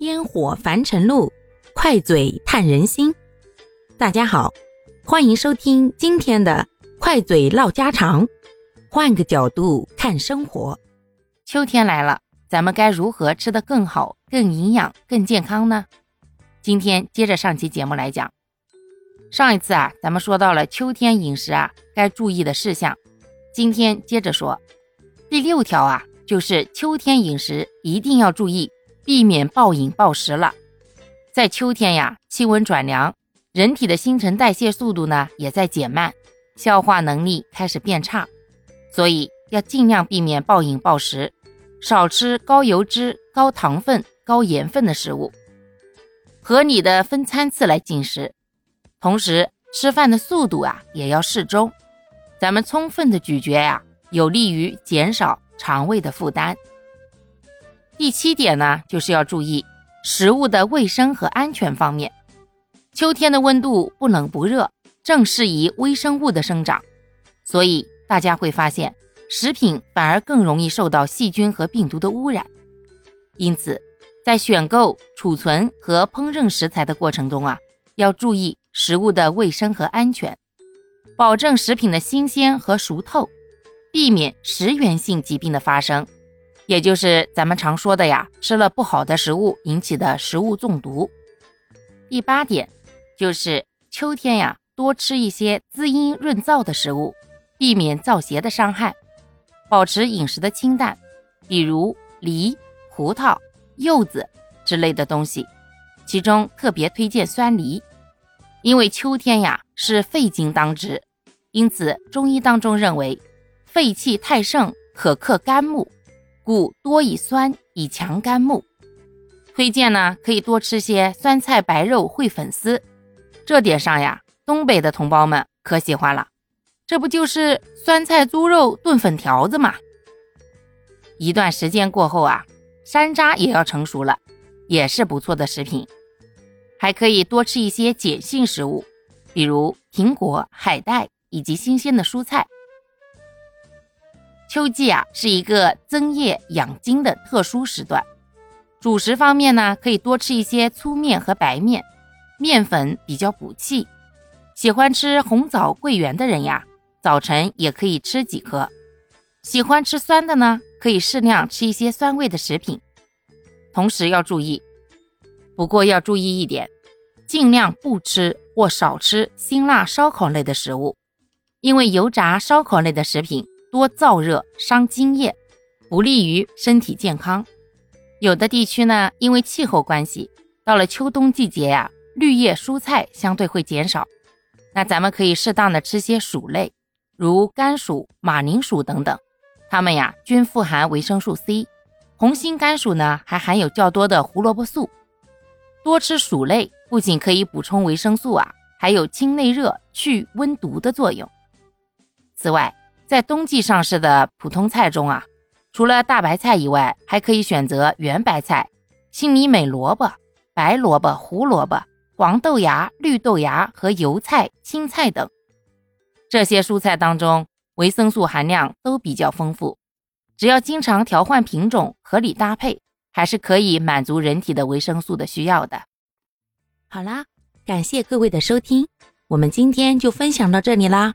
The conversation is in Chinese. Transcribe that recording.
烟火凡尘路，快嘴探人心。大家好，欢迎收听今天的快嘴唠家常，换个角度看生活。秋天来了，咱们该如何吃得更好、更营养、更健康呢？今天接着上期节目来讲。上一次啊，咱们说到了秋天饮食啊该注意的事项，今天接着说第六条啊，就是秋天饮食一定要注意。避免暴饮暴食了。在秋天呀，气温转凉，人体的新陈代谢速度呢也在减慢，消化能力开始变差，所以要尽量避免暴饮暴食，少吃高油脂、高糖分、高盐分的食物，合理的分餐次来进食。同时，吃饭的速度啊也要适中，咱们充分的咀嚼呀，有利于减少肠胃的负担。第七点呢，就是要注意食物的卫生和安全方面。秋天的温度不冷不热，正适宜微生物的生长，所以大家会发现，食品反而更容易受到细菌和病毒的污染。因此，在选购、储存和烹饪食材的过程中啊，要注意食物的卫生和安全，保证食品的新鲜和熟透，避免食源性疾病的发生。也就是咱们常说的呀，吃了不好的食物引起的食物中毒。第八点就是秋天呀，多吃一些滋阴润燥的食物，避免燥邪的伤害，保持饮食的清淡，比如梨、葡萄、柚子之类的东西。其中特别推荐酸梨，因为秋天呀是肺经当值，因此中医当中认为肺气太盛可克肝木。故多以酸以强肝木，推荐呢可以多吃些酸菜白肉烩粉丝。这点上呀，东北的同胞们可喜欢了，这不就是酸菜猪肉炖粉条子吗？一段时间过后啊，山楂也要成熟了，也是不错的食品。还可以多吃一些碱性食物，比如苹果、海带以及新鲜的蔬菜。秋季啊，是一个增液养精的特殊时段。主食方面呢，可以多吃一些粗面和白面，面粉比较补气。喜欢吃红枣桂圆的人呀，早晨也可以吃几颗。喜欢吃酸的呢，可以适量吃一些酸味的食品。同时要注意，不过要注意一点，尽量不吃或少吃辛辣烧烤类的食物，因为油炸烧烤类的食品。多燥热伤津液，不利于身体健康。有的地区呢，因为气候关系，到了秋冬季节呀，绿叶蔬菜相对会减少。那咱们可以适当的吃些薯类，如甘薯、马铃薯等等，它们呀均富含维生素 C。红心甘薯呢，还含有较多的胡萝卜素。多吃薯类不仅可以补充维生素啊，还有清内热、去温毒的作用。此外，在冬季上市的普通菜中啊，除了大白菜以外，还可以选择圆白菜、青米美萝卜、白萝卜、胡萝卜、黄豆芽、绿豆芽和油菜、青菜等。这些蔬菜当中，维生素含量都比较丰富，只要经常调换品种、合理搭配，还是可以满足人体的维生素的需要的。好啦，感谢各位的收听，我们今天就分享到这里啦。